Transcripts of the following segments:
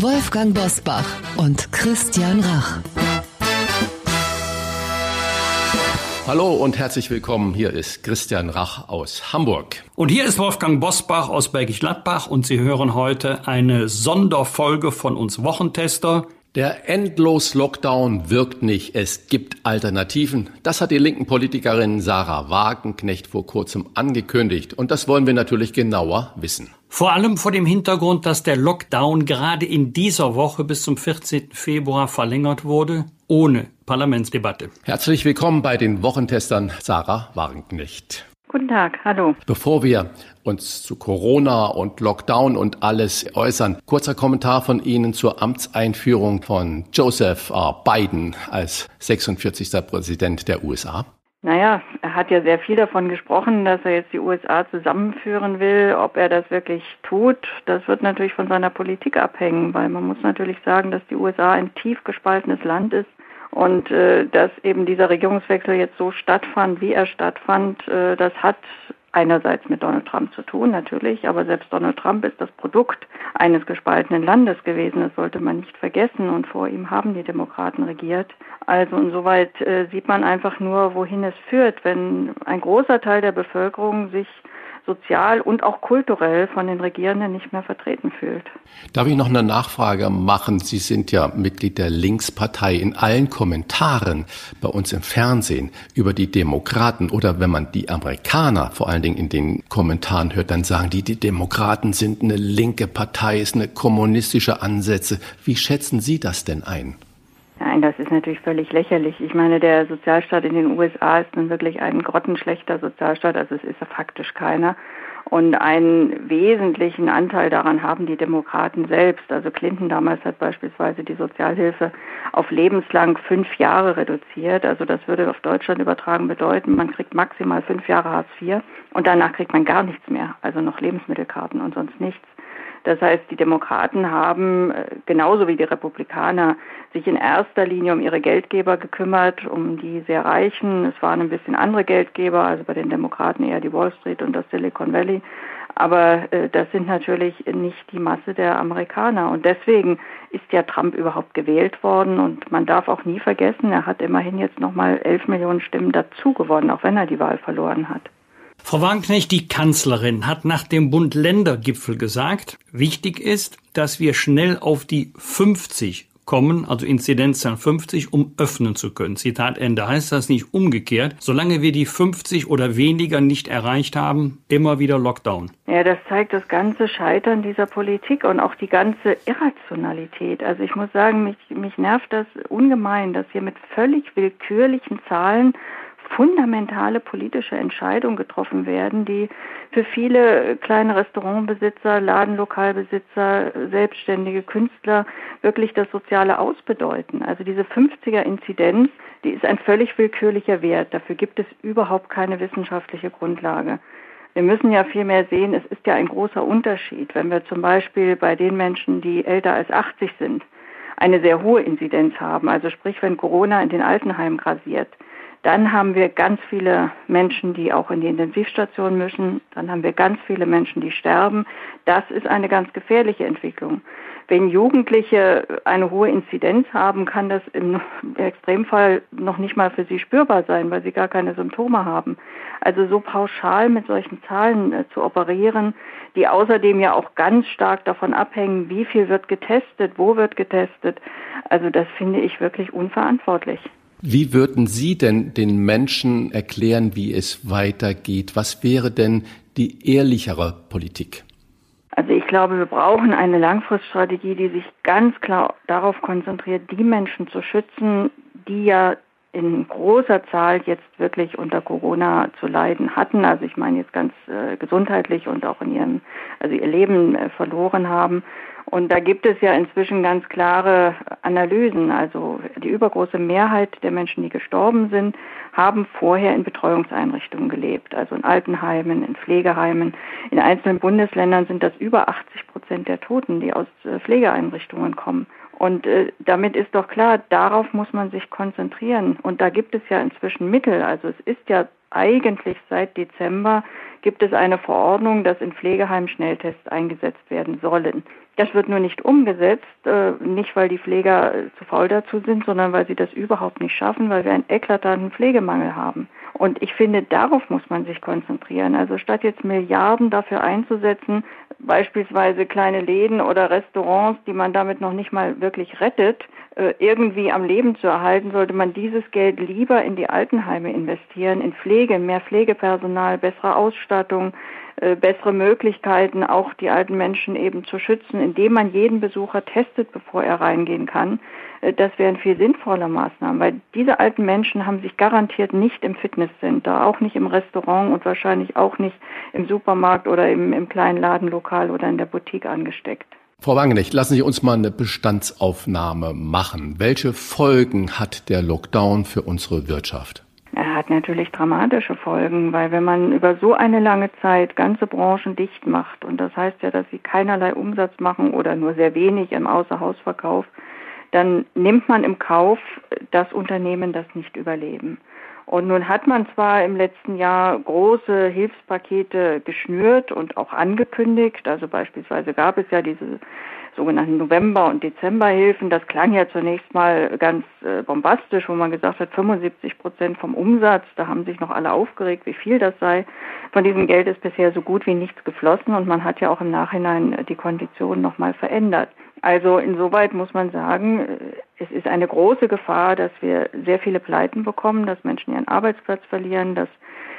Wolfgang Bosbach und Christian Rach. Hallo und herzlich willkommen. Hier ist Christian Rach aus Hamburg. Und hier ist Wolfgang Bosbach aus Bergisch Gladbach und Sie hören heute eine Sonderfolge von uns Wochentester. Der Endlos-Lockdown wirkt nicht. Es gibt Alternativen. Das hat die linken Politikerin Sarah Wagenknecht vor kurzem angekündigt. Und das wollen wir natürlich genauer wissen. Vor allem vor dem Hintergrund, dass der Lockdown gerade in dieser Woche bis zum 14. Februar verlängert wurde, ohne Parlamentsdebatte. Herzlich willkommen bei den Wochentestern Sarah Wagenknecht. Guten Tag, hallo. Bevor wir uns zu Corona und Lockdown und alles äußern, kurzer Kommentar von Ihnen zur Amtseinführung von Joseph R. Biden als 46. Präsident der USA. Naja, er hat ja sehr viel davon gesprochen, dass er jetzt die USA zusammenführen will. Ob er das wirklich tut, das wird natürlich von seiner Politik abhängen, weil man muss natürlich sagen, dass die USA ein tief gespaltenes Land ist und äh, dass eben dieser Regierungswechsel jetzt so stattfand, wie er stattfand, äh, das hat einerseits mit Donald Trump zu tun, natürlich, aber selbst Donald Trump ist das Produkt eines gespaltenen Landes gewesen. Das sollte man nicht vergessen. Und vor ihm haben die Demokraten regiert. Also insoweit äh, sieht man einfach nur, wohin es führt, wenn ein großer Teil der Bevölkerung sich sozial und auch kulturell von den Regierenden nicht mehr vertreten fühlt. Darf ich noch eine Nachfrage machen? Sie sind ja Mitglied der Linkspartei. In allen Kommentaren bei uns im Fernsehen über die Demokraten oder wenn man die Amerikaner vor allen Dingen in den Kommentaren hört, dann sagen die, die Demokraten sind eine linke Partei, ist eine kommunistische Ansätze. Wie schätzen Sie das denn ein? Nein, das ist natürlich völlig lächerlich. Ich meine, der Sozialstaat in den USA ist nun wirklich ein grottenschlechter Sozialstaat, also es ist ja faktisch keiner. Und einen wesentlichen Anteil daran haben die Demokraten selbst. Also Clinton damals hat beispielsweise die Sozialhilfe auf lebenslang fünf Jahre reduziert. Also das würde auf Deutschland übertragen bedeuten, man kriegt maximal fünf Jahre Hartz IV und danach kriegt man gar nichts mehr. Also noch Lebensmittelkarten und sonst nichts. Das heißt, die Demokraten haben äh, genauso wie die Republikaner sich in erster Linie um ihre Geldgeber gekümmert, um die sehr Reichen. Es waren ein bisschen andere Geldgeber, also bei den Demokraten eher die Wall Street und das Silicon Valley. Aber äh, das sind natürlich nicht die Masse der Amerikaner. Und deswegen ist ja Trump überhaupt gewählt worden. Und man darf auch nie vergessen, er hat immerhin jetzt nochmal elf Millionen Stimmen dazu gewonnen, auch wenn er die Wahl verloren hat. Frau Wagenknecht, die Kanzlerin, hat nach dem Bund-Länder-Gipfel gesagt, wichtig ist, dass wir schnell auf die 50 kommen, also Inzidenzzahl 50, um öffnen zu können. Zitat Ende. Heißt das nicht umgekehrt? Solange wir die 50 oder weniger nicht erreicht haben, immer wieder Lockdown. Ja, das zeigt das ganze Scheitern dieser Politik und auch die ganze Irrationalität. Also ich muss sagen, mich, mich nervt das ungemein, dass hier mit völlig willkürlichen Zahlen fundamentale politische Entscheidungen getroffen werden, die für viele kleine Restaurantbesitzer, Ladenlokalbesitzer, selbstständige Künstler wirklich das soziale Ausbedeuten. Also diese 50er-Inzidenz, die ist ein völlig willkürlicher Wert. Dafür gibt es überhaupt keine wissenschaftliche Grundlage. Wir müssen ja vielmehr sehen, es ist ja ein großer Unterschied, wenn wir zum Beispiel bei den Menschen, die älter als 80 sind, eine sehr hohe Inzidenz haben. Also sprich, wenn Corona in den Altenheimen grasiert, dann haben wir ganz viele Menschen, die auch in die Intensivstation müssen. Dann haben wir ganz viele Menschen, die sterben. Das ist eine ganz gefährliche Entwicklung. Wenn Jugendliche eine hohe Inzidenz haben, kann das im Extremfall noch nicht mal für sie spürbar sein, weil sie gar keine Symptome haben. Also so pauschal mit solchen Zahlen äh, zu operieren, die außerdem ja auch ganz stark davon abhängen, wie viel wird getestet, wo wird getestet. Also das finde ich wirklich unverantwortlich. Wie würden Sie denn den Menschen erklären, wie es weitergeht? Was wäre denn die ehrlichere Politik? Also ich glaube, wir brauchen eine Langfriststrategie, die sich ganz klar darauf konzentriert, die Menschen zu schützen, die ja in großer Zahl jetzt wirklich unter Corona zu leiden hatten. Also ich meine jetzt ganz äh, gesundheitlich und auch in ihrem, also ihr Leben äh, verloren haben. Und da gibt es ja inzwischen ganz klare Analysen. Also die übergroße Mehrheit der Menschen, die gestorben sind, haben vorher in Betreuungseinrichtungen gelebt, also in Altenheimen, in Pflegeheimen. In einzelnen Bundesländern sind das über 80 Prozent der Toten, die aus äh, Pflegeeinrichtungen kommen. Und äh, damit ist doch klar, darauf muss man sich konzentrieren. Und da gibt es ja inzwischen Mittel. Also es ist ja eigentlich seit Dezember gibt es eine Verordnung, dass in Pflegeheimen Schnelltests eingesetzt werden sollen. Das wird nur nicht umgesetzt, äh, nicht weil die Pfleger äh, zu faul dazu sind, sondern weil sie das überhaupt nicht schaffen, weil wir einen eklatanten Pflegemangel haben. Und ich finde, darauf muss man sich konzentrieren. Also statt jetzt Milliarden dafür einzusetzen, beispielsweise kleine Läden oder Restaurants, die man damit noch nicht mal wirklich rettet, äh, irgendwie am Leben zu erhalten, sollte man dieses Geld lieber in die Altenheime investieren, in Pflege, mehr Pflegepersonal, bessere Ausstattung, bessere Möglichkeiten, auch die alten Menschen eben zu schützen, indem man jeden Besucher testet, bevor er reingehen kann. Äh, das wären viel sinnvoller Maßnahmen, weil diese alten Menschen haben sich garantiert nicht im Fitnesscenter, auch nicht im Restaurant und wahrscheinlich auch nicht im Supermarkt oder im, im kleinen Ladenlokal oder in der Boutique angesteckt. Frau Wangenecht, lassen Sie uns mal eine Bestandsaufnahme machen. Welche Folgen hat der Lockdown für unsere Wirtschaft? Natürlich dramatische Folgen, weil wenn man über so eine lange Zeit ganze Branchen dicht macht, und das heißt ja, dass sie keinerlei Umsatz machen oder nur sehr wenig im Außerhausverkauf, dann nimmt man im Kauf, dass Unternehmen das nicht überleben. Und nun hat man zwar im letzten Jahr große Hilfspakete geschnürt und auch angekündigt, also beispielsweise gab es ja diese sogenannten November- und Dezemberhilfen. Das klang ja zunächst mal ganz äh, bombastisch, wo man gesagt hat, 75 Prozent vom Umsatz. Da haben sich noch alle aufgeregt, wie viel das sei. Von diesem Geld ist bisher so gut wie nichts geflossen und man hat ja auch im Nachhinein die Konditionen nochmal verändert. Also insoweit muss man sagen, äh, es ist eine große Gefahr, dass wir sehr viele Pleiten bekommen, dass Menschen ihren Arbeitsplatz verlieren, dass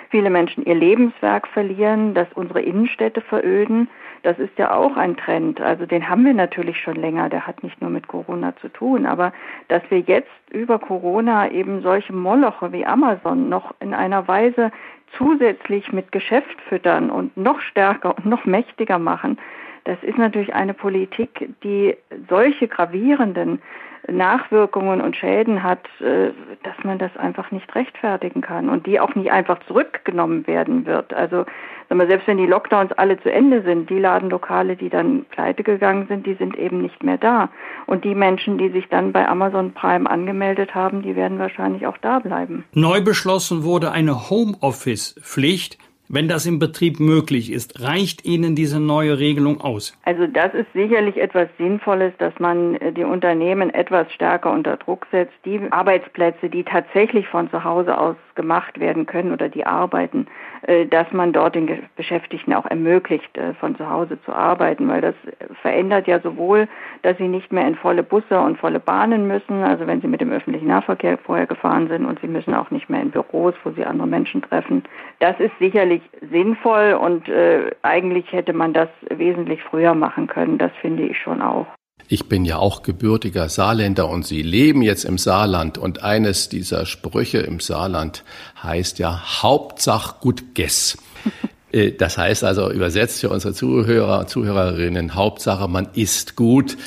viele Menschen ihr Lebenswerk verlieren, dass unsere Innenstädte veröden. Das ist ja auch ein Trend. Also den haben wir natürlich schon länger. Der hat nicht nur mit Corona zu tun. Aber dass wir jetzt über Corona eben solche Moloche wie Amazon noch in einer Weise zusätzlich mit Geschäft füttern und noch stärker und noch mächtiger machen, das ist natürlich eine Politik, die solche gravierenden Nachwirkungen und Schäden hat, äh, dass man das einfach nicht rechtfertigen kann und die auch nicht einfach zurückgenommen werden wird. Also selbst wenn die Lockdowns alle zu Ende sind, die Ladenlokale, die dann pleite gegangen sind, die sind eben nicht mehr da. Und die Menschen, die sich dann bei Amazon Prime angemeldet haben, die werden wahrscheinlich auch da bleiben. Neu beschlossen wurde eine Homeoffice-Pflicht wenn das im Betrieb möglich ist, reicht Ihnen diese neue Regelung aus? Also das ist sicherlich etwas Sinnvolles, dass man äh, die Unternehmen etwas stärker unter Druck setzt. Die Arbeitsplätze, die tatsächlich von zu Hause aus gemacht werden können oder die arbeiten, äh, dass man dort den Beschäftigten auch ermöglicht, äh, von zu Hause zu arbeiten, weil das verändert ja sowohl, dass sie nicht mehr in volle Busse und volle Bahnen müssen, also wenn sie mit dem öffentlichen Nahverkehr vorher gefahren sind und sie müssen auch nicht mehr in Büros, wo sie andere Menschen treffen. Das ist sicherlich sinnvoll und äh, eigentlich hätte man das wesentlich früher machen können. Das finde ich schon auch. Ich bin ja auch gebürtiger Saarländer und Sie leben jetzt im Saarland und eines dieser Sprüche im Saarland heißt ja Hauptsach gut Guess. Äh, das heißt also übersetzt für unsere Zuhörer, Zuhörerinnen, Hauptsache man isst gut.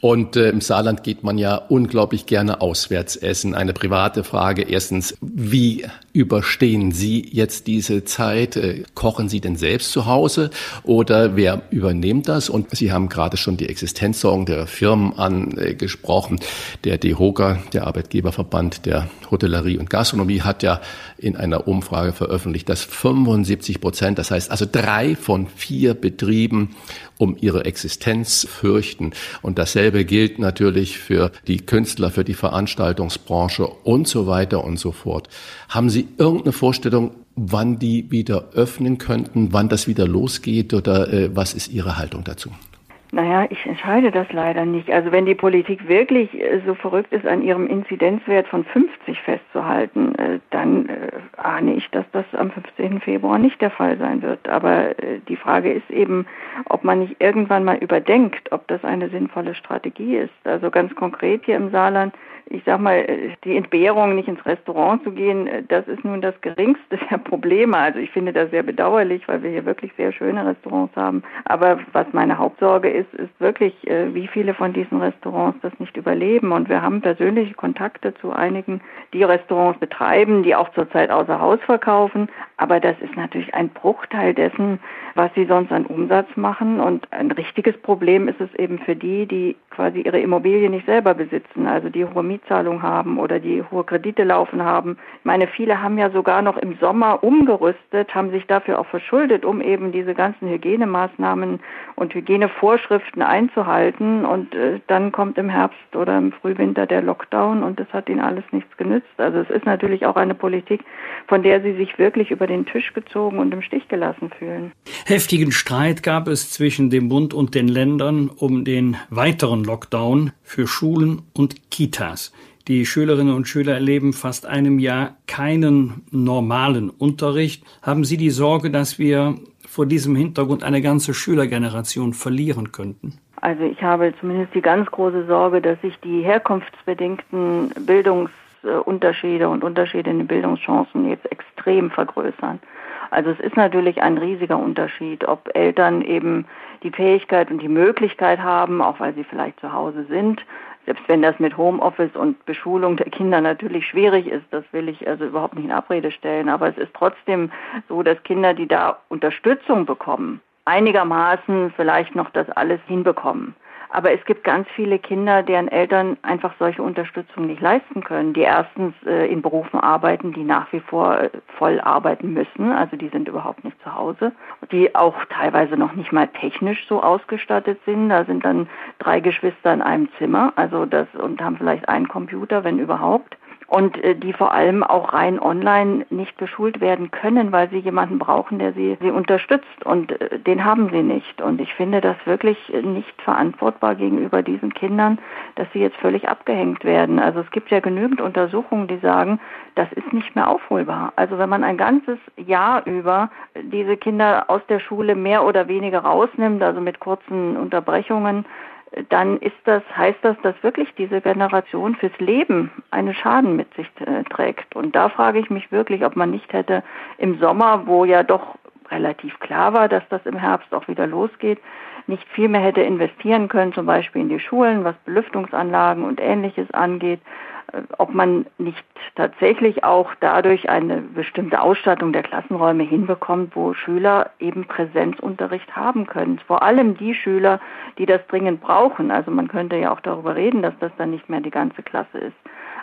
Und äh, im Saarland geht man ja unglaublich gerne auswärts essen. Eine private Frage. Erstens, wie überstehen Sie jetzt diese Zeit? Äh, kochen Sie denn selbst zu Hause oder wer übernimmt das? Und Sie haben gerade schon die Existenzsorgen der Firmen angesprochen. Der DEHOGA, der Arbeitgeberverband der Hotellerie und Gastronomie, hat ja in einer Umfrage veröffentlicht, dass 75 Prozent, das heißt also drei von vier Betrieben um ihre Existenz fürchten. Und dasselbe gilt natürlich für die Künstler, für die Veranstaltungsbranche und so weiter und so fort. Haben Sie irgendeine Vorstellung, wann die wieder öffnen könnten, wann das wieder losgeht oder äh, was ist Ihre Haltung dazu? Naja, ich entscheide das leider nicht. Also wenn die Politik wirklich äh, so verrückt ist, an ihrem Inzidenzwert von 50 festzuhalten, äh, dann äh, ahne ich, dass das am 15. Februar nicht der Fall sein wird. Aber die Frage ist eben, ob man nicht irgendwann mal überdenkt, ob das eine sinnvolle Strategie ist. Also ganz konkret hier im Saarland ich sag mal, die Entbehrung, nicht ins Restaurant zu gehen, das ist nun das geringste der Probleme. Also ich finde das sehr bedauerlich, weil wir hier wirklich sehr schöne Restaurants haben. Aber was meine Hauptsorge ist, ist wirklich, äh, wie viele von diesen Restaurants das nicht überleben. Und wir haben persönliche Kontakte zu einigen, die Restaurants betreiben, die auch zurzeit außer Haus verkaufen. Aber das ist natürlich ein Bruchteil dessen, was sie sonst an Umsatz machen. Und ein richtiges Problem ist es eben für die, die quasi ihre Immobilie nicht selber besitzen, also die hohe Mietzahlung haben oder die hohe Kredite laufen haben. Ich meine, viele haben ja sogar noch im Sommer umgerüstet, haben sich dafür auch verschuldet, um eben diese ganzen Hygienemaßnahmen und Hygienevorschriften einzuhalten. Und äh, dann kommt im Herbst oder im Frühwinter der Lockdown und das hat ihnen alles nichts genützt. Also es ist natürlich auch eine Politik, von der sie sich wirklich über den Tisch gezogen und im Stich gelassen fühlen. Heftigen Streit gab es zwischen dem Bund und den Ländern um den weiteren Lockdown für Schulen und Kitas. Die Schülerinnen und Schüler erleben fast einem Jahr keinen normalen Unterricht. Haben Sie die Sorge, dass wir vor diesem Hintergrund eine ganze Schülergeneration verlieren könnten? Also ich habe zumindest die ganz große Sorge, dass sich die herkunftsbedingten Bildungsunterschiede und Unterschiede in den Bildungschancen jetzt extrem vergrößern. Also es ist natürlich ein riesiger Unterschied, ob Eltern eben die Fähigkeit und die Möglichkeit haben, auch weil sie vielleicht zu Hause sind, selbst wenn das mit Homeoffice und Beschulung der Kinder natürlich schwierig ist, das will ich also überhaupt nicht in Abrede stellen, aber es ist trotzdem so, dass Kinder, die da Unterstützung bekommen, einigermaßen vielleicht noch das alles hinbekommen. Aber es gibt ganz viele Kinder, deren Eltern einfach solche Unterstützung nicht leisten können, die erstens äh, in Berufen arbeiten, die nach wie vor äh, voll arbeiten müssen, also die sind überhaupt nicht zu Hause, die auch teilweise noch nicht mal technisch so ausgestattet sind. Da sind dann drei Geschwister in einem Zimmer, also das und haben vielleicht einen Computer, wenn überhaupt und äh, die vor allem auch rein online nicht beschult werden können, weil sie jemanden brauchen, der sie, sie unterstützt und äh, den haben sie nicht. Und ich finde das wirklich nicht verantwortbar gegenüber diesen Kindern, dass sie jetzt völlig abgehängt werden. Also es gibt ja genügend Untersuchungen, die sagen, das ist nicht mehr aufholbar. Also wenn man ein ganzes Jahr über diese Kinder aus der Schule mehr oder weniger rausnimmt, also mit kurzen Unterbrechungen, dann ist das, heißt das, dass wirklich diese Generation fürs Leben einen Schaden mit sich äh, trägt. Und da frage ich mich wirklich, ob man nicht hätte im Sommer, wo ja doch relativ klar war, dass das im Herbst auch wieder losgeht, nicht viel mehr hätte investieren können, zum Beispiel in die Schulen, was Belüftungsanlagen und ähnliches angeht, ob man nicht tatsächlich auch dadurch eine bestimmte Ausstattung der Klassenräume hinbekommt, wo Schüler eben Präsenzunterricht haben können. Vor allem die Schüler, die das dringend brauchen. Also man könnte ja auch darüber reden, dass das dann nicht mehr die ganze Klasse ist.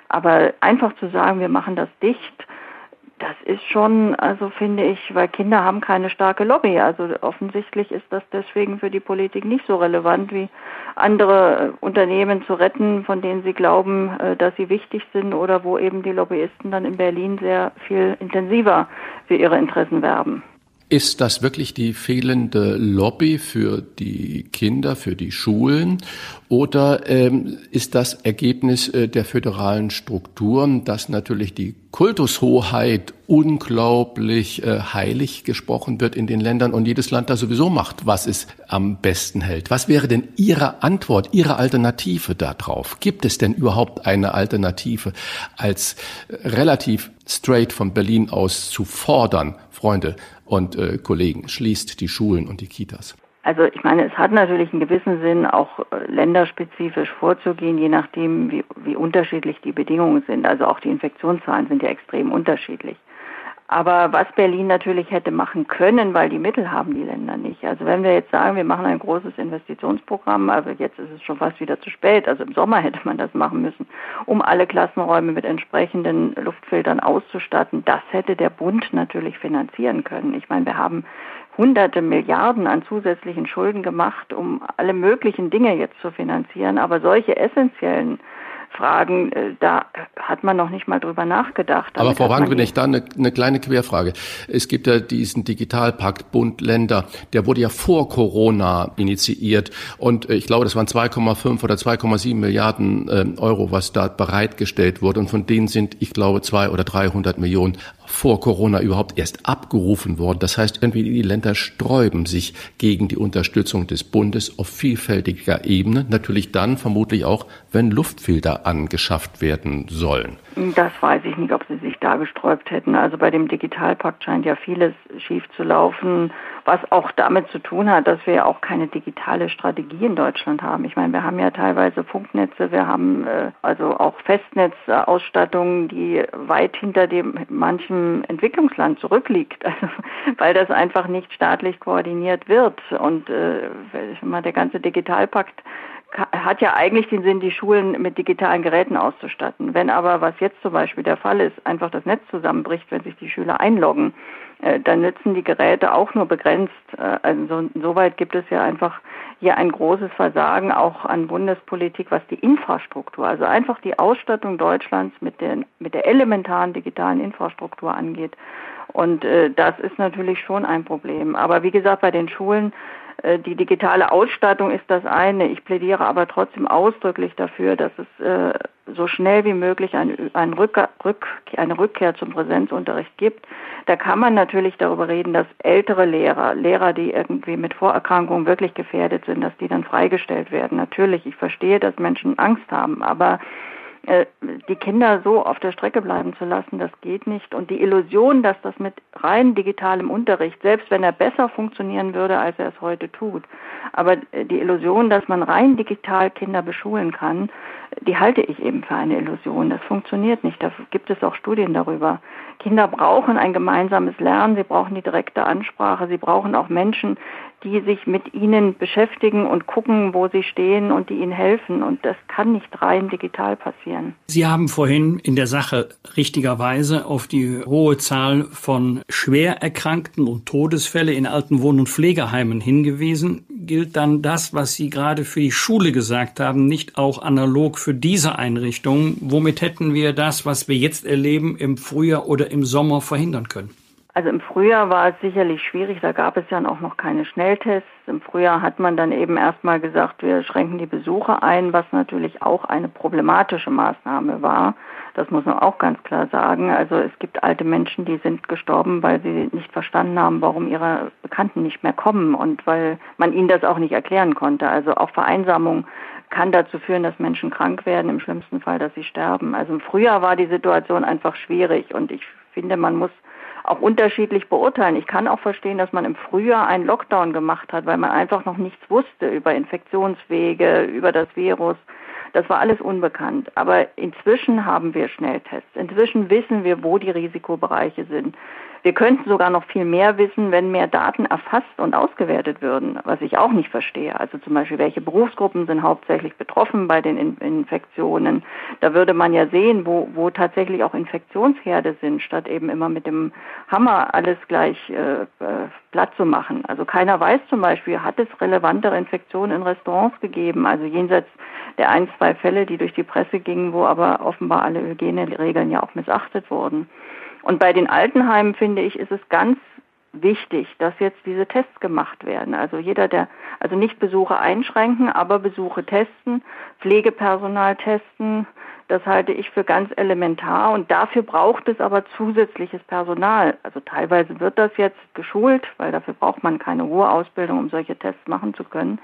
Aber einfach zu sagen, wir machen das dicht, das ist schon, also finde ich, weil Kinder haben keine starke Lobby. Also offensichtlich ist das deswegen für die Politik nicht so relevant wie andere äh, Unternehmen zu retten, von denen sie glauben, äh, dass sie wichtig sind oder wo eben die Lobbyisten dann in Berlin sehr viel intensiver für ihre Interessen werben. Ist das wirklich die fehlende Lobby für die Kinder, für die Schulen? Oder ähm, ist das Ergebnis äh, der föderalen Strukturen, dass natürlich die Kultushoheit unglaublich äh, heilig gesprochen wird in den Ländern und jedes Land da sowieso macht, was es am besten hält? Was wäre denn Ihre Antwort, Ihre Alternative darauf? Gibt es denn überhaupt eine Alternative, als relativ straight von Berlin aus zu fordern, Freunde und äh, Kollegen, schließt die Schulen und die Kitas? Also ich meine, es hat natürlich einen gewissen Sinn, auch äh, länderspezifisch vorzugehen, je nachdem, wie, wie unterschiedlich die Bedingungen sind. Also auch die Infektionszahlen sind ja extrem unterschiedlich. Aber was Berlin natürlich hätte machen können, weil die Mittel haben die Länder nicht. Also wenn wir jetzt sagen, wir machen ein großes Investitionsprogramm, aber jetzt ist es schon fast wieder zu spät, also im Sommer hätte man das machen müssen, um alle Klassenräume mit entsprechenden Luftfiltern auszustatten, das hätte der Bund natürlich finanzieren können. Ich meine, wir haben hunderte Milliarden an zusätzlichen Schulden gemacht, um alle möglichen Dinge jetzt zu finanzieren. Aber solche essentiellen Fragen, äh, da hat man noch nicht mal drüber nachgedacht. Aber Frau Wagenwinnig, da eine, eine kleine Querfrage. Es gibt ja diesen Digitalpakt Bund Länder, der wurde ja vor Corona initiiert und äh, ich glaube, das waren 2,5 oder 2,7 Milliarden äh, Euro, was da bereitgestellt wurde und von denen sind, ich glaube, zwei oder 300 Millionen vor Corona überhaupt erst abgerufen worden. Das heißt, irgendwie die Länder sträuben sich gegen die Unterstützung des Bundes auf vielfältiger Ebene. Natürlich dann vermutlich auch, wenn Luftfilter angeschafft werden sollen. Das weiß ich nicht, ob sie sich da gesträubt hätten. Also bei dem Digitalpakt scheint ja vieles schief zu laufen, was auch damit zu tun hat, dass wir ja auch keine digitale Strategie in Deutschland haben. Ich meine, wir haben ja teilweise Funknetze, wir haben äh, also auch Festnetzausstattungen, die weit hinter dem manchen Entwicklungsland zurückliegt, also, weil das einfach nicht staatlich koordiniert wird. Und äh, der ganze Digitalpakt hat ja eigentlich den Sinn, die Schulen mit digitalen Geräten auszustatten. Wenn aber, was jetzt zum Beispiel der Fall ist, einfach das Netz zusammenbricht, wenn sich die Schüler einloggen, dann nützen die Geräte auch nur begrenzt. Äh, also insoweit gibt es ja einfach hier ein großes Versagen auch an Bundespolitik, was die Infrastruktur, also einfach die Ausstattung Deutschlands mit, den, mit der elementaren digitalen Infrastruktur angeht. Und äh, das ist natürlich schon ein Problem. Aber wie gesagt, bei den Schulen äh, die digitale Ausstattung ist das eine. Ich plädiere aber trotzdem ausdrücklich dafür, dass es äh, so schnell wie möglich ein, ein Rück, Rück, eine Rückkehr zum Präsenzunterricht gibt. Da kann man natürlich darüber reden, dass ältere Lehrer, Lehrer, die irgendwie mit Vorerkrankungen wirklich gefährdet sind, dass die dann freigestellt werden. Natürlich, ich verstehe, dass Menschen Angst haben, aber äh, die Kinder so auf der Strecke bleiben zu lassen, das geht nicht. Und die Illusion, dass das mit rein digitalem Unterricht, selbst wenn er besser funktionieren würde, als er es heute tut, aber äh, die Illusion, dass man rein digital Kinder beschulen kann, die halte ich eben für eine Illusion. Das funktioniert nicht. Da gibt es auch Studien darüber. Kinder brauchen ein gemeinsames Lernen, sie brauchen die direkte Ansprache, sie brauchen auch Menschen, die sich mit ihnen beschäftigen und gucken, wo sie stehen und die ihnen helfen. Und das kann nicht rein digital passieren. Sie haben vorhin in der Sache richtigerweise auf die hohe Zahl von Schwererkrankten und Todesfälle in alten Wohn- und Pflegeheimen hingewiesen. Gilt dann das, was Sie gerade für die Schule gesagt haben, nicht auch analog für diese Einrichtungen? Womit hätten wir das, was wir jetzt erleben, im Frühjahr oder im Sommer verhindern können? Also im Frühjahr war es sicherlich schwierig, da gab es ja auch noch keine Schnelltests. Im Frühjahr hat man dann eben erstmal gesagt, wir schränken die Besuche ein, was natürlich auch eine problematische Maßnahme war. Das muss man auch ganz klar sagen. Also es gibt alte Menschen, die sind gestorben, weil sie nicht verstanden haben, warum ihre Bekannten nicht mehr kommen und weil man ihnen das auch nicht erklären konnte. Also auch Vereinsamung kann dazu führen, dass Menschen krank werden, im schlimmsten Fall, dass sie sterben. Also im Frühjahr war die Situation einfach schwierig und ich finde, man muss auch unterschiedlich beurteilen. Ich kann auch verstehen, dass man im Frühjahr einen Lockdown gemacht hat, weil man einfach noch nichts wusste über Infektionswege, über das Virus. Das war alles unbekannt. Aber inzwischen haben wir Schnelltests. Inzwischen wissen wir, wo die Risikobereiche sind. Wir könnten sogar noch viel mehr wissen, wenn mehr Daten erfasst und ausgewertet würden, was ich auch nicht verstehe. Also zum Beispiel, welche Berufsgruppen sind hauptsächlich betroffen bei den In Infektionen. Da würde man ja sehen, wo, wo tatsächlich auch Infektionsherde sind, statt eben immer mit dem Hammer alles gleich äh, äh platt zu machen. Also keiner weiß zum Beispiel, hat es relevantere Infektionen in Restaurants gegeben, also jenseits der ein, zwei Fälle, die durch die Presse gingen, wo aber offenbar alle Hygieneregeln ja auch missachtet wurden. Und bei den Altenheimen finde ich, ist es ganz wichtig, dass jetzt diese Tests gemacht werden. Also jeder, der, also nicht Besuche einschränken, aber Besuche testen, Pflegepersonal testen, das halte ich für ganz elementar und dafür braucht es aber zusätzliches Personal. Also teilweise wird das jetzt geschult, weil dafür braucht man keine hohe Ausbildung, um solche Tests machen zu können.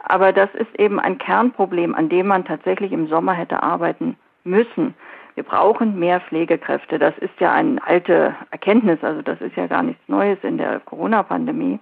Aber das ist eben ein Kernproblem, an dem man tatsächlich im Sommer hätte arbeiten müssen. Wir brauchen mehr Pflegekräfte. Das ist ja eine alte Erkenntnis, also das ist ja gar nichts Neues in der Corona-Pandemie.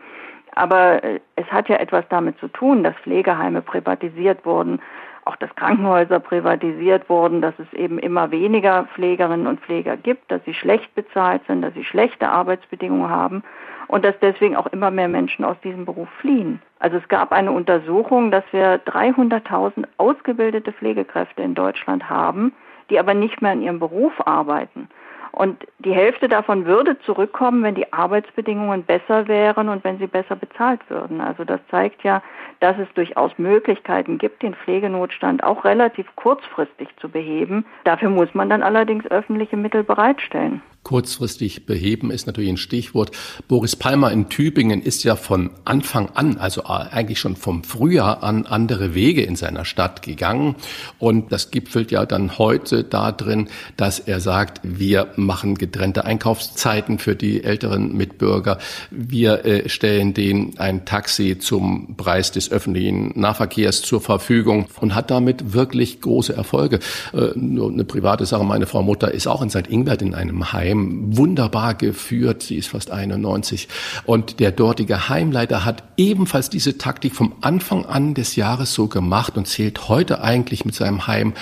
Aber äh, es hat ja etwas damit zu tun, dass Pflegeheime privatisiert wurden, auch dass Krankenhäuser privatisiert wurden, dass es eben immer weniger Pflegerinnen und Pfleger gibt, dass sie schlecht bezahlt sind, dass sie schlechte Arbeitsbedingungen haben und dass deswegen auch immer mehr Menschen aus diesem Beruf fliehen. Also es gab eine Untersuchung, dass wir 300.000 ausgebildete Pflegekräfte in Deutschland haben, die aber nicht mehr in ihrem Beruf arbeiten. Und die Hälfte davon würde zurückkommen, wenn die Arbeitsbedingungen besser wären und wenn sie besser bezahlt würden. Also das zeigt ja, dass es durchaus Möglichkeiten gibt, den Pflegenotstand auch relativ kurzfristig zu beheben. Dafür muss man dann allerdings öffentliche Mittel bereitstellen. Kurzfristig beheben, ist natürlich ein Stichwort. Boris Palmer in Tübingen ist ja von Anfang an, also eigentlich schon vom Frühjahr an, andere Wege in seiner Stadt gegangen. Und das gipfelt ja dann heute darin, dass er sagt, wir machen getrennte Einkaufszeiten für die älteren Mitbürger. Wir äh, stellen denen ein Taxi zum Preis des öffentlichen Nahverkehrs zur Verfügung und hat damit wirklich große Erfolge. Äh, nur eine private Sache. Meine Frau Mutter ist auch in St. Ingbert in einem Heim Heim wunderbar geführt. Sie ist fast 91. Und der dortige Heimleiter hat ebenfalls diese Taktik vom Anfang an des Jahres so gemacht und zählt heute eigentlich mit seinem Heim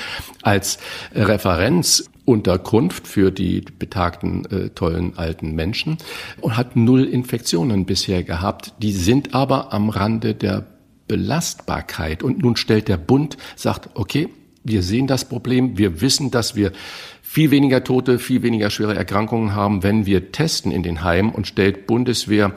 als Referenzunterkunft für die betagten äh, tollen alten Menschen und hat null Infektionen bisher gehabt. Die sind aber am Rande der Belastbarkeit. Und nun stellt der Bund, sagt, okay, wir sehen das Problem, wir wissen, dass wir viel weniger Tote, viel weniger schwere Erkrankungen haben, wenn wir testen in den Heimen und stellt Bundeswehr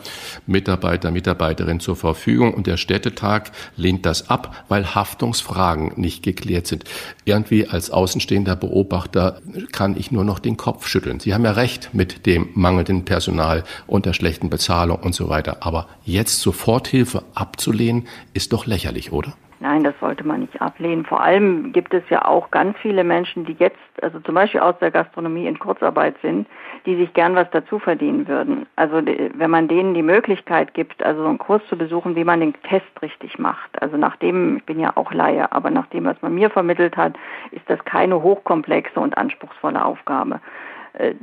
Mitarbeiter, Mitarbeiterinnen zur Verfügung. Und der Städtetag lehnt das ab, weil Haftungsfragen nicht geklärt sind. Irgendwie als außenstehender Beobachter kann ich nur noch den Kopf schütteln. Sie haben ja recht mit dem mangelnden Personal und der schlechten Bezahlung und so weiter. Aber jetzt Soforthilfe abzulehnen, ist doch lächerlich, oder? Nein, das sollte man nicht ablehnen. Vor allem gibt es ja auch ganz viele Menschen, die jetzt, also zum Beispiel aus der Gastronomie in Kurzarbeit sind, die sich gern was dazu verdienen würden. Also wenn man denen die Möglichkeit gibt, also so einen Kurs zu besuchen, wie man den Test richtig macht. Also nachdem, ich bin ja auch Laie, aber nach dem, was man mir vermittelt hat, ist das keine hochkomplexe und anspruchsvolle Aufgabe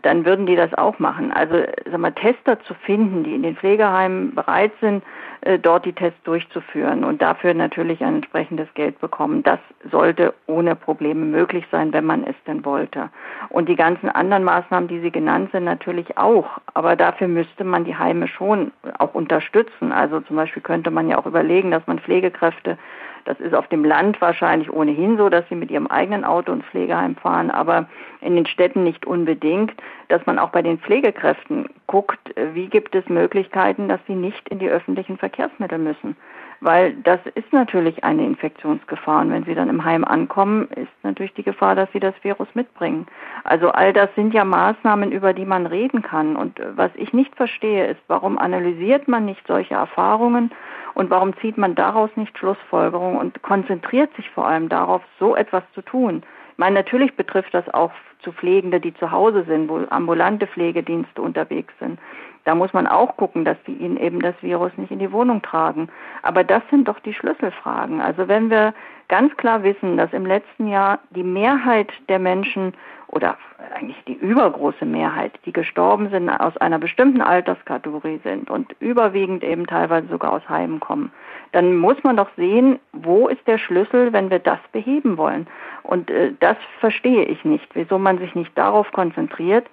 dann würden die das auch machen. Also sag mal, Tester zu finden, die in den Pflegeheimen bereit sind, äh, dort die Tests durchzuführen und dafür natürlich ein entsprechendes Geld bekommen. Das sollte ohne Probleme möglich sein, wenn man es denn wollte. Und die ganzen anderen Maßnahmen, die Sie genannt sind, natürlich auch. Aber dafür müsste man die Heime schon auch unterstützen. Also zum Beispiel könnte man ja auch überlegen, dass man Pflegekräfte das ist auf dem Land wahrscheinlich ohnehin so, dass sie mit ihrem eigenen Auto ins Pflegeheim fahren, aber in den Städten nicht unbedingt, dass man auch bei den Pflegekräften guckt, wie gibt es Möglichkeiten, dass sie nicht in die öffentlichen Verkehrsmittel müssen. Weil das ist natürlich eine Infektionsgefahr. Und wenn sie dann im Heim ankommen, ist natürlich die Gefahr, dass sie das Virus mitbringen. Also all das sind ja Maßnahmen, über die man reden kann. Und was ich nicht verstehe, ist, warum analysiert man nicht solche Erfahrungen und warum zieht man daraus nicht Schlussfolgerungen und konzentriert sich vor allem darauf, so etwas zu tun? Ich meine, natürlich betrifft das auch zu Pflegende, die zu Hause sind, wo ambulante Pflegedienste unterwegs sind. Da muss man auch gucken, dass die ihnen eben das Virus nicht in die Wohnung tragen. Aber das sind doch die Schlüsselfragen. Also wenn wir ganz klar wissen, dass im letzten Jahr die Mehrheit der Menschen oder eigentlich die übergroße Mehrheit, die gestorben sind, aus einer bestimmten Alterskategorie sind und überwiegend eben teilweise sogar aus Heimen kommen, dann muss man doch sehen, wo ist der Schlüssel, wenn wir das beheben wollen. Und äh, das verstehe ich nicht, wieso man sich nicht darauf konzentriert,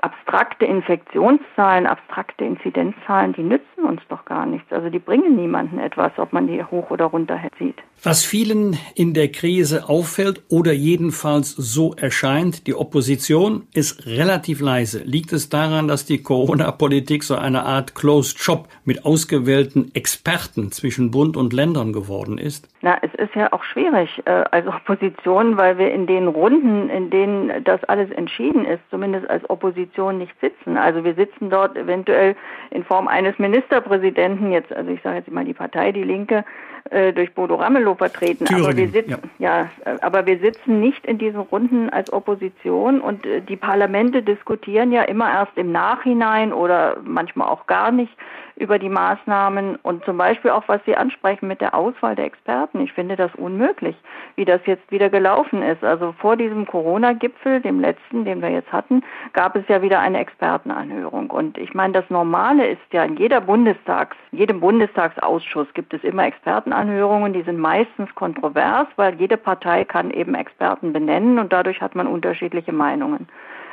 abstrakte Infektionszahlen, abstrakte Inzidenzzahlen, die nützen uns doch gar nichts. Also die bringen niemanden etwas, ob man die hoch oder runter sieht. Was vielen in der Krise auffällt oder jedenfalls so erscheint, die Opposition ist relativ leise. Liegt es daran, dass die Corona-Politik so eine Art Closed Shop mit ausgewählten Experten zwischen Bund und Ländern geworden ist? Na, es ist ja auch schwierig äh, als Opposition, weil wir in den Runden, in denen das alles entschieden ist, zumindest als Opposition nicht sitzen. Also wir sitzen dort eventuell in Form eines Ministerpräsidenten, jetzt, also ich sage jetzt mal die Partei, die Linke, äh, durch Bodo Ramelow vertreten. Thüringen, aber wir sitzen, ja. ja. aber wir sitzen nicht in diesen Runden als Opposition und äh, die Parlamente diskutieren ja immer erst im Nachhinein oder manchmal auch gar nicht über die Maßnahmen und zum Beispiel auch, was Sie ansprechen mit der Auswahl der Experten. Ich finde das unmöglich, wie das jetzt wieder gelaufen ist. Also vor diesem Corona-Gipfel, dem letzten, den wir jetzt hatten, gab es ja wieder eine Expertenanhörung. Und ich meine, das Normale ist ja in jeder Bundestags, jedem Bundestagsausschuss gibt es immer Expertenanhörungen, die sind meistens kontrovers, weil jede Partei kann eben Experten benennen und dadurch hat man unterschiedliche Meinungen.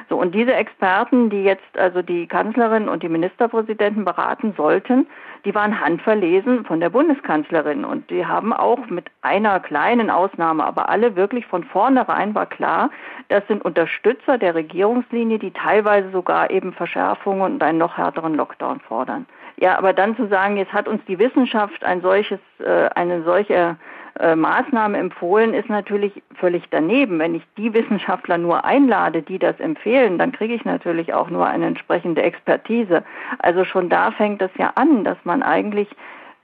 So, und diese Experten, die jetzt also die Kanzlerin und die Ministerpräsidenten beraten sollten, die waren handverlesen von der Bundeskanzlerin und die haben auch mit einer kleinen Ausnahme, aber alle wirklich von vornherein war klar, das sind Unterstützer der Regierungslinie, die teilweise sogar eben Verschärfungen und einen noch härteren Lockdown fordern. Ja, aber dann zu sagen, jetzt hat uns die Wissenschaft ein solches, äh, eine solche äh, Maßnahme empfohlen, ist natürlich völlig daneben. Wenn ich die Wissenschaftler nur einlade, die das empfehlen, dann kriege ich natürlich auch nur eine entsprechende Expertise. Also schon da fängt es ja an, dass man eigentlich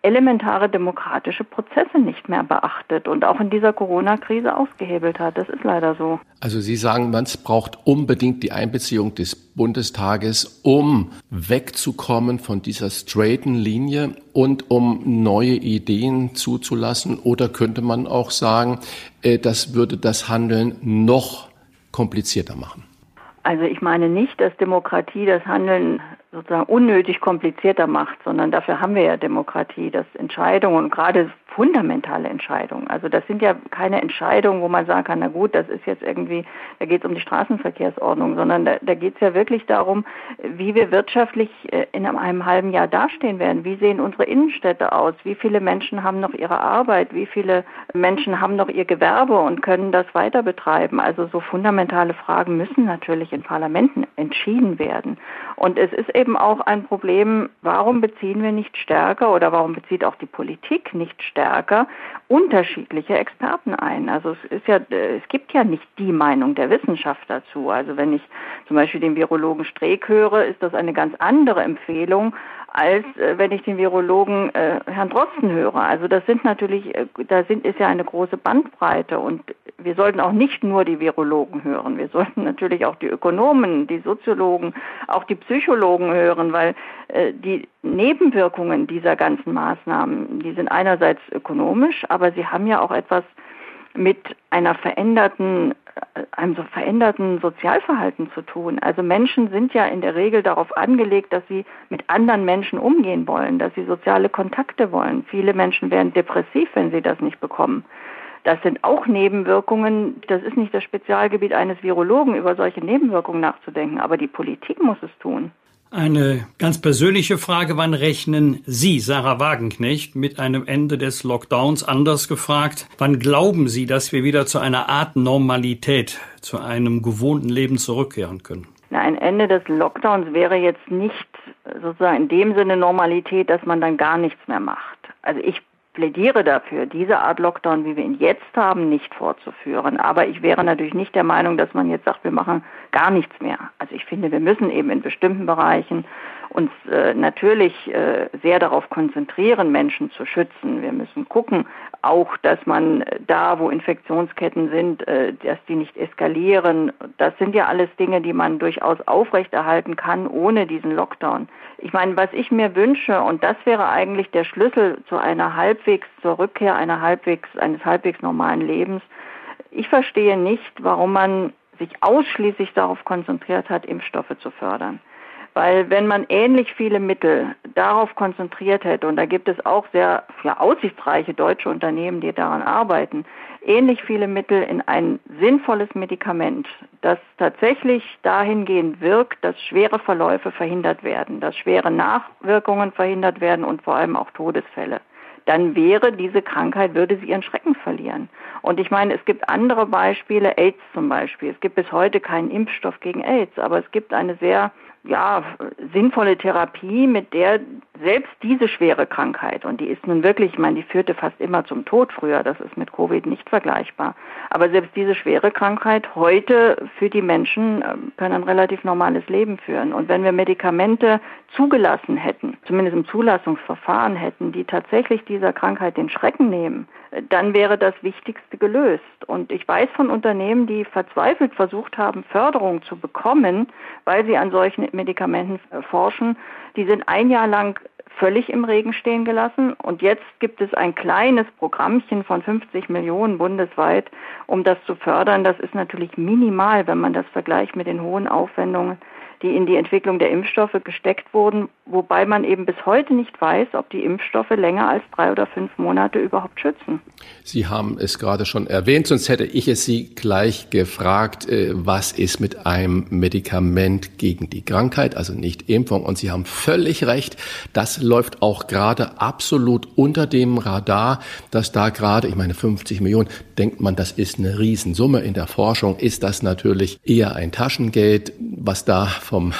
elementare demokratische Prozesse nicht mehr beachtet und auch in dieser Corona-Krise ausgehebelt hat. Das ist leider so. Also Sie sagen, man braucht unbedingt die Einbeziehung des Bundestages, um wegzukommen von dieser straighten Linie und um neue Ideen zuzulassen. Oder könnte man auch sagen, äh, das würde das Handeln noch komplizierter machen? Also ich meine nicht, dass Demokratie das Handeln sozusagen unnötig komplizierter macht, sondern dafür haben wir ja Demokratie, dass Entscheidungen, gerade fundamentale Entscheidungen, also das sind ja keine Entscheidungen, wo man sagen kann, na gut, das ist jetzt irgendwie, da geht es um die Straßenverkehrsordnung, sondern da, da geht es ja wirklich darum, wie wir wirtschaftlich äh, in einem halben Jahr dastehen werden. Wie sehen unsere Innenstädte aus? Wie viele Menschen haben noch ihre Arbeit? Wie viele Menschen haben noch ihr Gewerbe und können das weiter betreiben? Also so fundamentale Fragen müssen natürlich in Parlamenten entschieden werden. Und es ist eben auch ein Problem, warum beziehen wir nicht stärker oder warum bezieht auch die Politik nicht stärker unterschiedliche Experten ein? Also es ist ja, es gibt ja nicht die Meinung der Wissenschaft dazu. Also wenn ich zum Beispiel den Virologen Streeck höre, ist das eine ganz andere Empfehlung, als äh, wenn ich den Virologen äh, Herrn Drosten höre. Also das sind natürlich, äh, da sind ist ja eine große Bandbreite und wir sollten auch nicht nur die Virologen hören. Wir sollten natürlich auch die Ökonomen, die Soziologen, auch die Psychologen hören, weil äh, die Nebenwirkungen dieser ganzen Maßnahmen, die sind einerseits ökonomisch, aber sie haben ja auch etwas mit einer veränderten, einem so veränderten Sozialverhalten zu tun. Also Menschen sind ja in der Regel darauf angelegt, dass sie mit anderen Menschen umgehen wollen, dass sie soziale Kontakte wollen. Viele Menschen werden depressiv, wenn sie das nicht bekommen. Das sind auch Nebenwirkungen. Das ist nicht das Spezialgebiet eines Virologen, über solche Nebenwirkungen nachzudenken, aber die Politik muss es tun. Eine ganz persönliche Frage, wann rechnen Sie, Sarah Wagenknecht, mit einem Ende des Lockdowns? Anders gefragt, wann glauben Sie, dass wir wieder zu einer Art Normalität, zu einem gewohnten Leben zurückkehren können? Na, ein Ende des Lockdowns wäre jetzt nicht sozusagen in dem Sinne Normalität, dass man dann gar nichts mehr macht. Also ich plädiere dafür, diese Art Lockdown, wie wir ihn jetzt haben, nicht fortzuführen. Aber ich wäre natürlich nicht der Meinung, dass man jetzt sagt, wir machen gar nichts mehr. Also ich finde, wir müssen eben in bestimmten Bereichen uns äh, natürlich äh, sehr darauf konzentrieren, Menschen zu schützen. Wir müssen gucken, auch, dass man da, wo Infektionsketten sind, äh, dass die nicht eskalieren. Das sind ja alles Dinge, die man durchaus aufrechterhalten kann ohne diesen Lockdown. Ich meine, was ich mir wünsche, und das wäre eigentlich der Schlüssel zu einer halbwegs, zur Rückkehr einer halbwegs, eines halbwegs normalen Lebens. Ich verstehe nicht, warum man sich ausschließlich darauf konzentriert hat, Impfstoffe zu fördern. Weil wenn man ähnlich viele Mittel darauf konzentriert hätte, und da gibt es auch sehr ja, aussichtsreiche deutsche Unternehmen, die daran arbeiten, ähnlich viele Mittel in ein sinnvolles Medikament, das tatsächlich dahingehend wirkt, dass schwere Verläufe verhindert werden, dass schwere Nachwirkungen verhindert werden und vor allem auch Todesfälle dann wäre diese Krankheit, würde sie ihren Schrecken verlieren. Und ich meine, es gibt andere Beispiele, AIDS zum Beispiel. Es gibt bis heute keinen Impfstoff gegen AIDS, aber es gibt eine sehr ja, sinnvolle Therapie, mit der selbst diese schwere Krankheit, und die ist nun wirklich, ich meine, die führte fast immer zum Tod früher, das ist mit Covid nicht vergleichbar, aber selbst diese schwere Krankheit heute für die Menschen ähm, können ein relativ normales Leben führen. Und wenn wir Medikamente zugelassen hätten, zumindest im Zulassungsverfahren hätten, die tatsächlich dieser Krankheit den Schrecken nehmen, dann wäre das Wichtigste gelöst. Und ich weiß von Unternehmen, die verzweifelt versucht haben, Förderung zu bekommen, weil sie an solchen Medikamenten forschen. Die sind ein Jahr lang völlig im Regen stehen gelassen. Und jetzt gibt es ein kleines Programmchen von 50 Millionen bundesweit, um das zu fördern. Das ist natürlich minimal, wenn man das vergleicht mit den hohen Aufwendungen, die in die Entwicklung der Impfstoffe gesteckt wurden, wobei man eben bis heute nicht weiß, ob die Impfstoffe länger als drei oder fünf Monate überhaupt schützen. Sie haben es gerade schon erwähnt, sonst hätte ich es Sie gleich gefragt, äh, was ist mit einem Medikament gegen die Krankheit, also nicht Impfung. Und Sie haben völlig recht, das läuft auch gerade absolut unter dem Radar, dass da gerade, ich meine 50 Millionen, denkt man, das ist eine Riesensumme. In der Forschung ist das natürlich eher ein Taschengeld, was da vom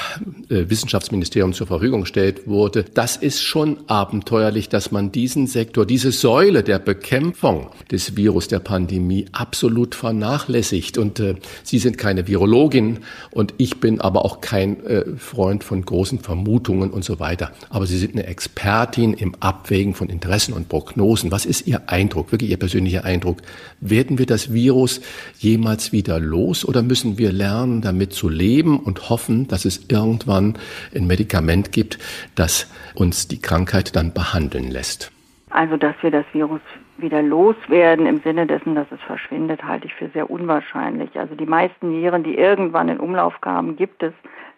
äh, Wissenschaftsministerium zur Verfügung gestellt wurde. Das ist schon abenteuerlich, dass man diesen Sektor, diese Säule der Bekämpfung des Virus der Pandemie absolut vernachlässigt. Und äh, Sie sind keine Virologin und ich bin aber auch kein äh, Freund von großen Vermutungen und so weiter. Aber Sie sind eine Expertin im Abwägen von Interessen und Prognosen. Was ist Ihr Eindruck, wirklich Ihr persönlicher Eindruck? Werden wir das Virus jemals wieder los oder müssen wir lernen, damit zu leben und hoffen, dass es irgendwann ein Medikament gibt, das uns die Krankheit dann behandeln lässt? Also, dass wir das Virus wieder loswerden im Sinne dessen, dass es verschwindet, halte ich für sehr unwahrscheinlich. Also die meisten Viren, die irgendwann in Umlauf kamen, gibt es.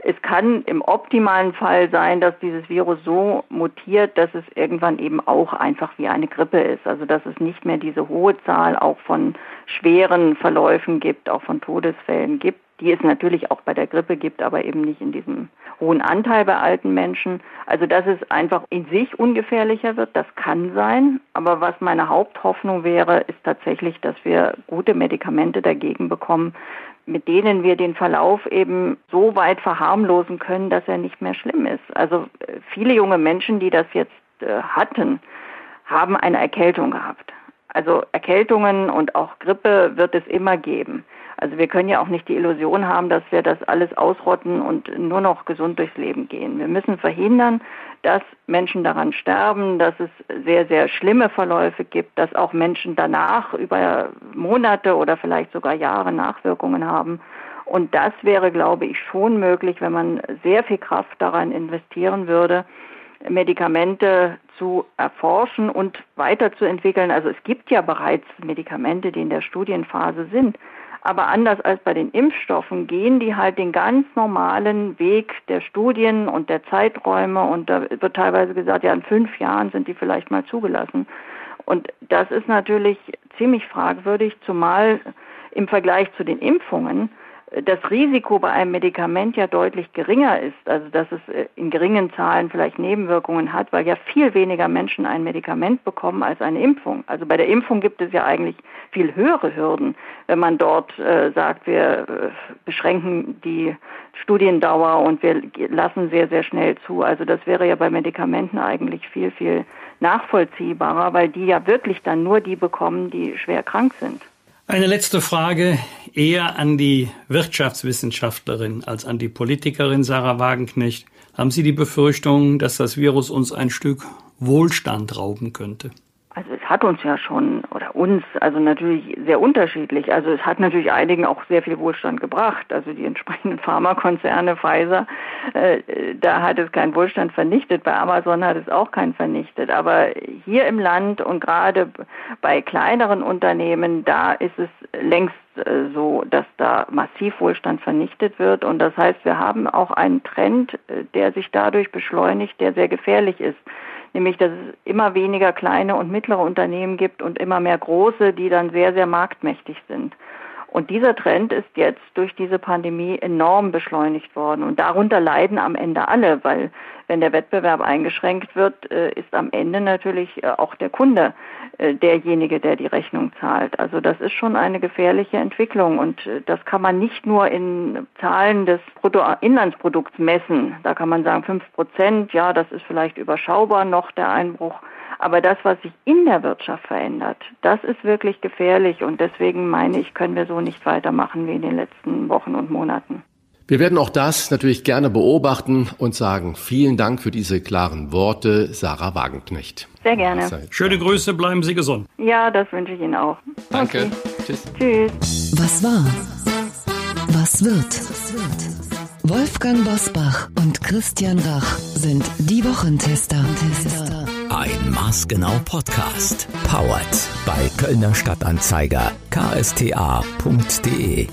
Es kann im optimalen Fall sein, dass dieses Virus so mutiert, dass es irgendwann eben auch einfach wie eine Grippe ist. Also dass es nicht mehr diese hohe Zahl auch von schweren Verläufen gibt, auch von Todesfällen gibt, die es natürlich auch bei der Grippe gibt, aber eben nicht in diesem hohen Anteil bei alten Menschen. Also dass es einfach in sich ungefährlicher wird, das kann sein. Aber was meine Haupthoffnung wäre, ist tatsächlich, dass wir gute Medikamente dagegen bekommen, mit denen wir den Verlauf eben so weit verharmlosen können, dass er nicht mehr schlimm ist. Also äh, viele junge Menschen, die das jetzt äh, hatten, haben eine Erkältung gehabt. Also Erkältungen und auch Grippe wird es immer geben. Also wir können ja auch nicht die Illusion haben, dass wir das alles ausrotten und nur noch gesund durchs Leben gehen. Wir müssen verhindern, dass Menschen daran sterben, dass es sehr, sehr schlimme Verläufe gibt, dass auch Menschen danach über Monate oder vielleicht sogar Jahre Nachwirkungen haben. Und das wäre, glaube ich, schon möglich, wenn man sehr viel Kraft daran investieren würde, Medikamente zu erforschen und weiterzuentwickeln. Also es gibt ja bereits Medikamente, die in der Studienphase sind. Aber anders als bei den Impfstoffen gehen die halt den ganz normalen Weg der Studien und der Zeiträume und da wird teilweise gesagt, ja, in fünf Jahren sind die vielleicht mal zugelassen. Und das ist natürlich ziemlich fragwürdig, zumal im Vergleich zu den Impfungen das Risiko bei einem Medikament ja deutlich geringer ist, also dass es äh, in geringen Zahlen vielleicht Nebenwirkungen hat, weil ja viel weniger Menschen ein Medikament bekommen als eine Impfung. Also bei der Impfung gibt es ja eigentlich viel höhere Hürden, wenn man dort äh, sagt, wir äh, beschränken die Studiendauer und wir lassen sehr, sehr schnell zu. Also das wäre ja bei Medikamenten eigentlich viel, viel nachvollziehbarer, weil die ja wirklich dann nur die bekommen, die schwer krank sind. Eine letzte Frage eher an die Wirtschaftswissenschaftlerin als an die Politikerin Sarah Wagenknecht. Haben Sie die Befürchtung, dass das Virus uns ein Stück Wohlstand rauben könnte? Es hat uns ja schon, oder uns, also natürlich sehr unterschiedlich. Also es hat natürlich einigen auch sehr viel Wohlstand gebracht. Also die entsprechenden Pharmakonzerne, Pfizer, äh, da hat es keinen Wohlstand vernichtet. Bei Amazon hat es auch keinen vernichtet. Aber hier im Land und gerade bei kleineren Unternehmen, da ist es längst äh, so, dass da massiv Wohlstand vernichtet wird. Und das heißt, wir haben auch einen Trend, äh, der sich dadurch beschleunigt, der sehr gefährlich ist nämlich dass es immer weniger kleine und mittlere Unternehmen gibt und immer mehr große, die dann sehr, sehr marktmächtig sind. Und dieser Trend ist jetzt durch diese Pandemie enorm beschleunigt worden. Und darunter leiden am Ende alle, weil wenn der Wettbewerb eingeschränkt wird, äh, ist am Ende natürlich äh, auch der Kunde derjenige, der die Rechnung zahlt. Also das ist schon eine gefährliche Entwicklung und das kann man nicht nur in Zahlen des Bruttoinlandsprodukts messen. Da kann man sagen, fünf Prozent, ja, das ist vielleicht überschaubar noch der Einbruch. Aber das, was sich in der Wirtschaft verändert, das ist wirklich gefährlich und deswegen meine ich, können wir so nicht weitermachen wie in den letzten Wochen und Monaten. Wir werden auch das natürlich gerne beobachten und sagen vielen Dank für diese klaren Worte, Sarah Wagenknecht. Sehr gerne. Schöne Grüße, bleiben Sie gesund. Ja, das wünsche ich Ihnen auch. Danke. Okay. Tschüss. Tschüss. Was war? Was wird? Wolfgang Bosbach und Christian Rach sind die Wochentester. Ein Maßgenau Podcast. Powered bei Kölner Stadtanzeiger ksta.de.